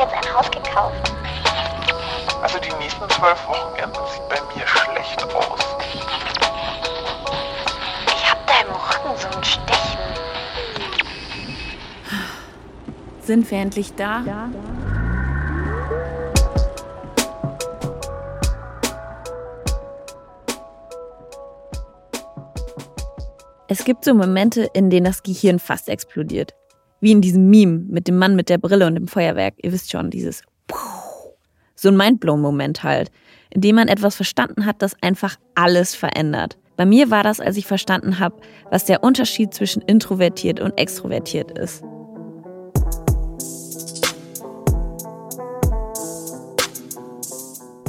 jetzt ein Haus gekauft. Also die nächsten zwölf Wochenenden sieht bei mir schlecht aus. Ich hab da im Rücken so ein Stechen. Sind wir endlich da? Ja. Es gibt so Momente, in denen das Gehirn fast explodiert. Wie in diesem Meme mit dem Mann mit der Brille und dem Feuerwerk. Ihr wisst schon, dieses so ein Mindblown-Moment halt, in dem man etwas verstanden hat, das einfach alles verändert. Bei mir war das, als ich verstanden habe, was der Unterschied zwischen introvertiert und extrovertiert ist.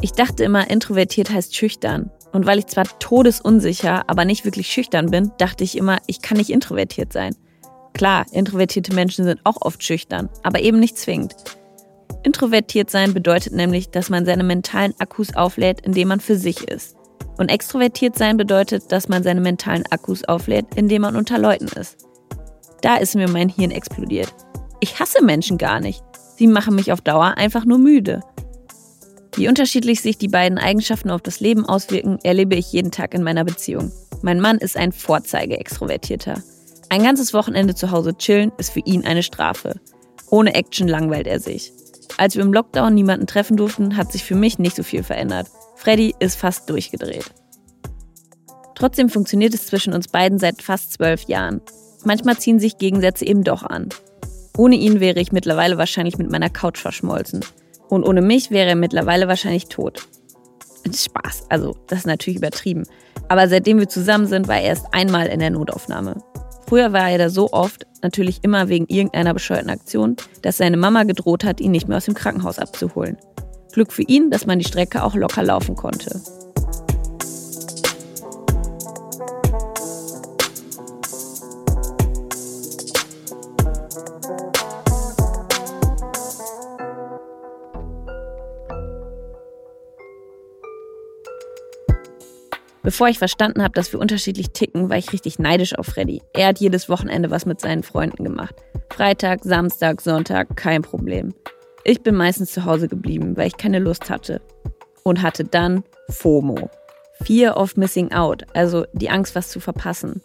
Ich dachte immer, introvertiert heißt schüchtern. Und weil ich zwar todesunsicher, aber nicht wirklich schüchtern bin, dachte ich immer, ich kann nicht introvertiert sein. Klar, introvertierte Menschen sind auch oft schüchtern, aber eben nicht zwingend. Introvertiert sein bedeutet nämlich, dass man seine mentalen Akkus auflädt, indem man für sich ist. Und extrovertiert sein bedeutet, dass man seine mentalen Akkus auflädt, indem man unter Leuten ist. Da ist mir mein Hirn explodiert. Ich hasse Menschen gar nicht. Sie machen mich auf Dauer einfach nur müde. Wie unterschiedlich sich die beiden Eigenschaften auf das Leben auswirken, erlebe ich jeden Tag in meiner Beziehung. Mein Mann ist ein Vorzeige-Extrovertierter. Ein ganzes Wochenende zu Hause chillen ist für ihn eine Strafe. Ohne Action langweilt er sich. Als wir im Lockdown niemanden treffen durften, hat sich für mich nicht so viel verändert. Freddy ist fast durchgedreht. Trotzdem funktioniert es zwischen uns beiden seit fast zwölf Jahren. Manchmal ziehen sich Gegensätze eben doch an. Ohne ihn wäre ich mittlerweile wahrscheinlich mit meiner Couch verschmolzen. Und ohne mich wäre er mittlerweile wahrscheinlich tot. Spaß, also das ist natürlich übertrieben. Aber seitdem wir zusammen sind, war er erst einmal in der Notaufnahme. Früher war er da so oft, natürlich immer wegen irgendeiner bescheuerten Aktion, dass seine Mama gedroht hat, ihn nicht mehr aus dem Krankenhaus abzuholen. Glück für ihn, dass man die Strecke auch locker laufen konnte. Bevor ich verstanden habe, dass wir unterschiedlich ticken, war ich richtig neidisch auf Freddy. Er hat jedes Wochenende was mit seinen Freunden gemacht. Freitag, Samstag, Sonntag, kein Problem. Ich bin meistens zu Hause geblieben, weil ich keine Lust hatte. Und hatte dann FOMO. Fear of Missing Out, also die Angst, was zu verpassen.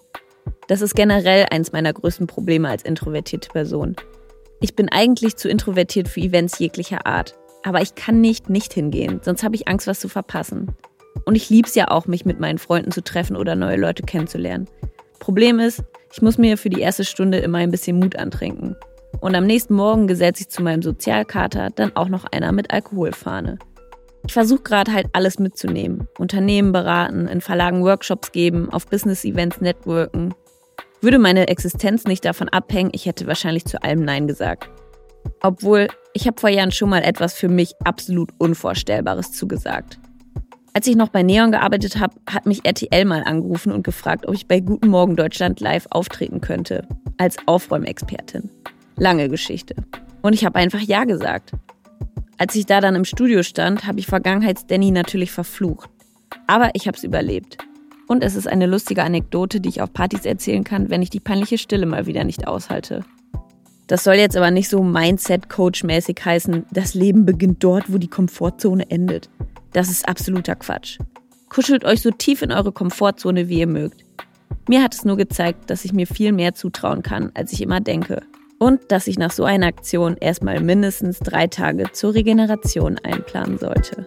Das ist generell eins meiner größten Probleme als introvertierte Person. Ich bin eigentlich zu introvertiert für Events jeglicher Art. Aber ich kann nicht nicht hingehen, sonst habe ich Angst, was zu verpassen. Und ich liebe es ja auch, mich mit meinen Freunden zu treffen oder neue Leute kennenzulernen. Problem ist, ich muss mir für die erste Stunde immer ein bisschen Mut antrinken. Und am nächsten Morgen gesellt sich zu meinem Sozialkater dann auch noch einer mit Alkoholfahne. Ich versuche gerade halt alles mitzunehmen. Unternehmen beraten, in Verlagen Workshops geben, auf Business-Events networken. Würde meine Existenz nicht davon abhängen, ich hätte wahrscheinlich zu allem Nein gesagt. Obwohl, ich habe vor Jahren schon mal etwas für mich absolut Unvorstellbares zugesagt. Als ich noch bei Neon gearbeitet habe, hat mich RTL mal angerufen und gefragt, ob ich bei Guten Morgen Deutschland live auftreten könnte. Als Aufräumexpertin. Lange Geschichte. Und ich habe einfach Ja gesagt. Als ich da dann im Studio stand, habe ich Vergangenheits-Danny natürlich verflucht. Aber ich habe es überlebt. Und es ist eine lustige Anekdote, die ich auf Partys erzählen kann, wenn ich die peinliche Stille mal wieder nicht aushalte. Das soll jetzt aber nicht so Mindset-Coach-mäßig heißen, das Leben beginnt dort, wo die Komfortzone endet. Das ist absoluter Quatsch. Kuschelt euch so tief in eure Komfortzone, wie ihr mögt. Mir hat es nur gezeigt, dass ich mir viel mehr zutrauen kann, als ich immer denke. Und dass ich nach so einer Aktion erstmal mindestens drei Tage zur Regeneration einplanen sollte.